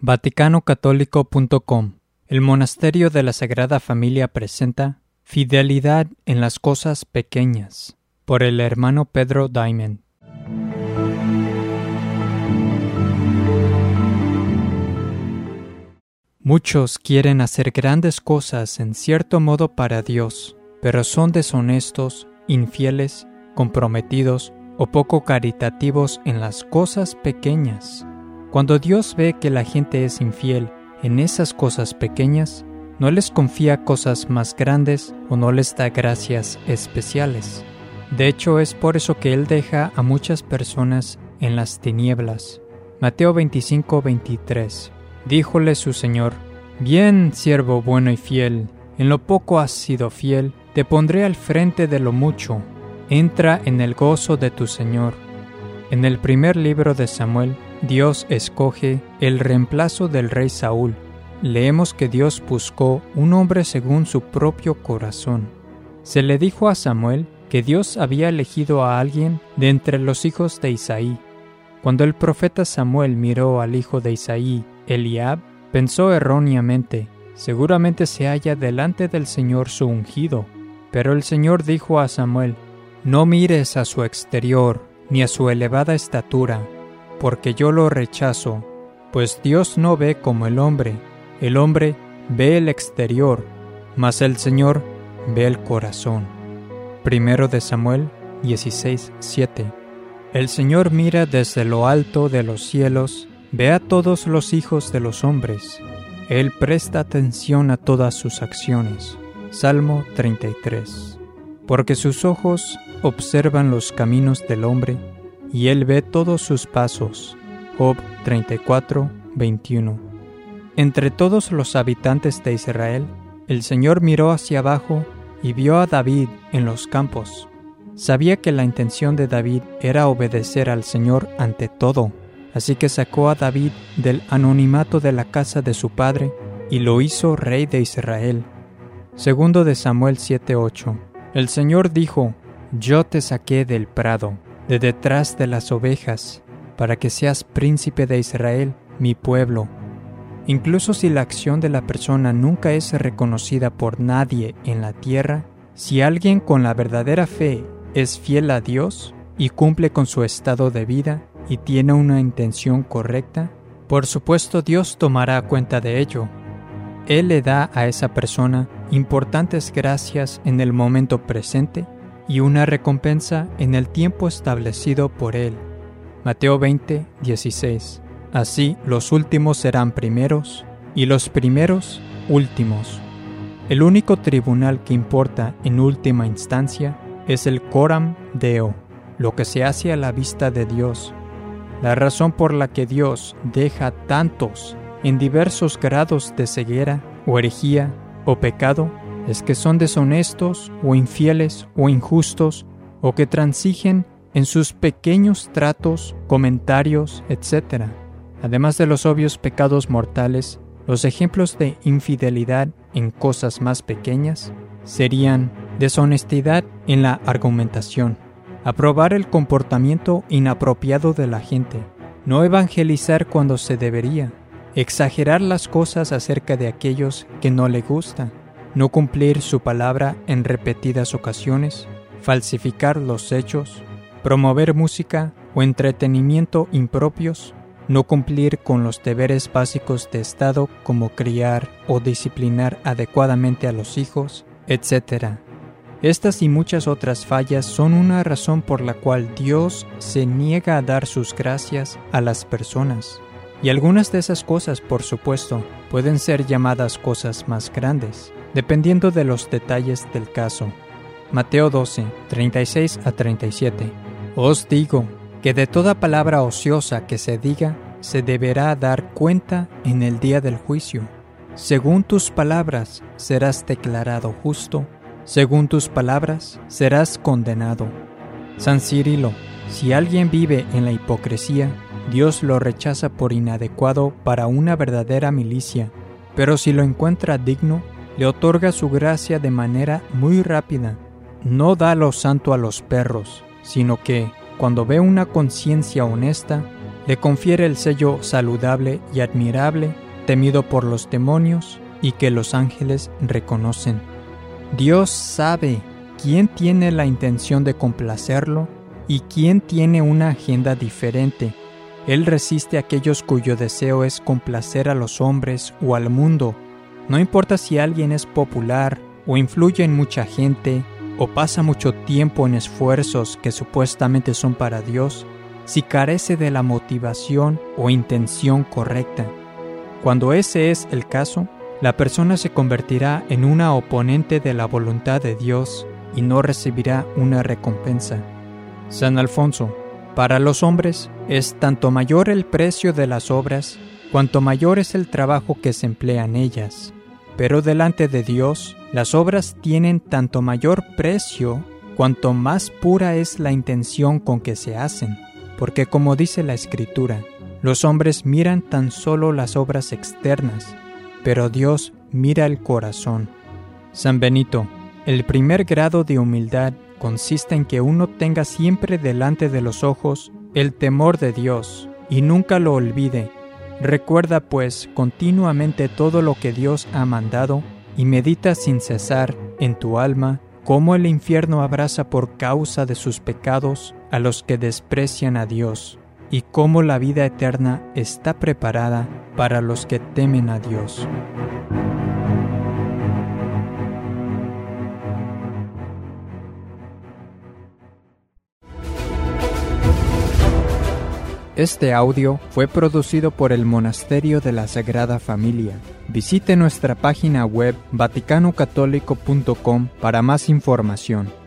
VaticanOcatólico.com El Monasterio de la Sagrada Familia presenta Fidelidad en las Cosas Pequeñas por el hermano Pedro Diamond. Muchos quieren hacer grandes cosas en cierto modo para Dios, pero son deshonestos, infieles, comprometidos o poco caritativos en las cosas pequeñas. Cuando Dios ve que la gente es infiel en esas cosas pequeñas, no les confía cosas más grandes o no les da gracias especiales. De hecho, es por eso que Él deja a muchas personas en las tinieblas. Mateo 25:23 Díjole su Señor, Bien, siervo bueno y fiel, en lo poco has sido fiel, te pondré al frente de lo mucho. Entra en el gozo de tu Señor. En el primer libro de Samuel, Dios escoge el reemplazo del rey Saúl. Leemos que Dios buscó un hombre según su propio corazón. Se le dijo a Samuel que Dios había elegido a alguien de entre los hijos de Isaí. Cuando el profeta Samuel miró al hijo de Isaí, Eliab, pensó erróneamente, seguramente se halla delante del Señor su ungido. Pero el Señor dijo a Samuel, no mires a su exterior, ni a su elevada estatura, porque yo lo rechazo, pues Dios no ve como el hombre, el hombre ve el exterior, mas el Señor ve el corazón. Primero de Samuel 16, 7. El Señor mira desde lo alto de los cielos, ve a todos los hijos de los hombres. Él presta atención a todas sus acciones. Salmo 33. Porque sus ojos observan los caminos del hombre, y él ve todos sus pasos. Job 34, 21. Entre todos los habitantes de Israel, el Señor miró hacia abajo y vio a David en los campos. Sabía que la intención de David era obedecer al Señor ante todo, así que sacó a David del anonimato de la casa de su padre y lo hizo rey de Israel. Segundo de Samuel 7:8. El Señor dijo, Yo te saqué del prado de detrás de las ovejas, para que seas príncipe de Israel, mi pueblo. Incluso si la acción de la persona nunca es reconocida por nadie en la tierra, si alguien con la verdadera fe es fiel a Dios y cumple con su estado de vida y tiene una intención correcta, por supuesto Dios tomará cuenta de ello. Él le da a esa persona importantes gracias en el momento presente y una recompensa en el tiempo establecido por Él. Mateo 20, 16. Así los últimos serán primeros y los primeros últimos. El único tribunal que importa en última instancia es el coram deo, lo que se hace a la vista de Dios. La razón por la que Dios deja tantos en diversos grados de ceguera o herejía o pecado es que son deshonestos o infieles o injustos o que transigen en sus pequeños tratos, comentarios, etc. Además de los obvios pecados mortales, los ejemplos de infidelidad en cosas más pequeñas serían deshonestidad en la argumentación, aprobar el comportamiento inapropiado de la gente, no evangelizar cuando se debería, exagerar las cosas acerca de aquellos que no le gustan, no cumplir su palabra en repetidas ocasiones, falsificar los hechos, promover música o entretenimiento impropios, no cumplir con los deberes básicos de Estado como criar o disciplinar adecuadamente a los hijos, etc. Estas y muchas otras fallas son una razón por la cual Dios se niega a dar sus gracias a las personas. Y algunas de esas cosas, por supuesto, pueden ser llamadas cosas más grandes, dependiendo de los detalles del caso. Mateo 12, 36 a 37. Os digo que de toda palabra ociosa que se diga, se deberá dar cuenta en el día del juicio. Según tus palabras serás declarado justo, según tus palabras serás condenado. San Cirilo, si alguien vive en la hipocresía, Dios lo rechaza por inadecuado para una verdadera milicia, pero si lo encuentra digno, le otorga su gracia de manera muy rápida. No da lo santo a los perros, sino que, cuando ve una conciencia honesta, le confiere el sello saludable y admirable, temido por los demonios y que los ángeles reconocen. Dios sabe quién tiene la intención de complacerlo y quién tiene una agenda diferente. Él resiste a aquellos cuyo deseo es complacer a los hombres o al mundo. No importa si alguien es popular o influye en mucha gente o pasa mucho tiempo en esfuerzos que supuestamente son para Dios, si carece de la motivación o intención correcta. Cuando ese es el caso, la persona se convertirá en una oponente de la voluntad de Dios y no recibirá una recompensa. San Alfonso, para los hombres es tanto mayor el precio de las obras, cuanto mayor es el trabajo que se emplea en ellas. Pero delante de Dios, las obras tienen tanto mayor precio, cuanto más pura es la intención con que se hacen, porque como dice la Escritura, los hombres miran tan solo las obras externas, pero Dios mira el corazón. San Benito, el primer grado de humildad consiste en que uno tenga siempre delante de los ojos el temor de Dios y nunca lo olvide. Recuerda pues continuamente todo lo que Dios ha mandado y medita sin cesar en tu alma cómo el infierno abraza por causa de sus pecados a los que desprecian a Dios y cómo la vida eterna está preparada para los que temen a Dios. Este audio fue producido por el Monasterio de la Sagrada Familia. Visite nuestra página web vaticanocatólico.com para más información.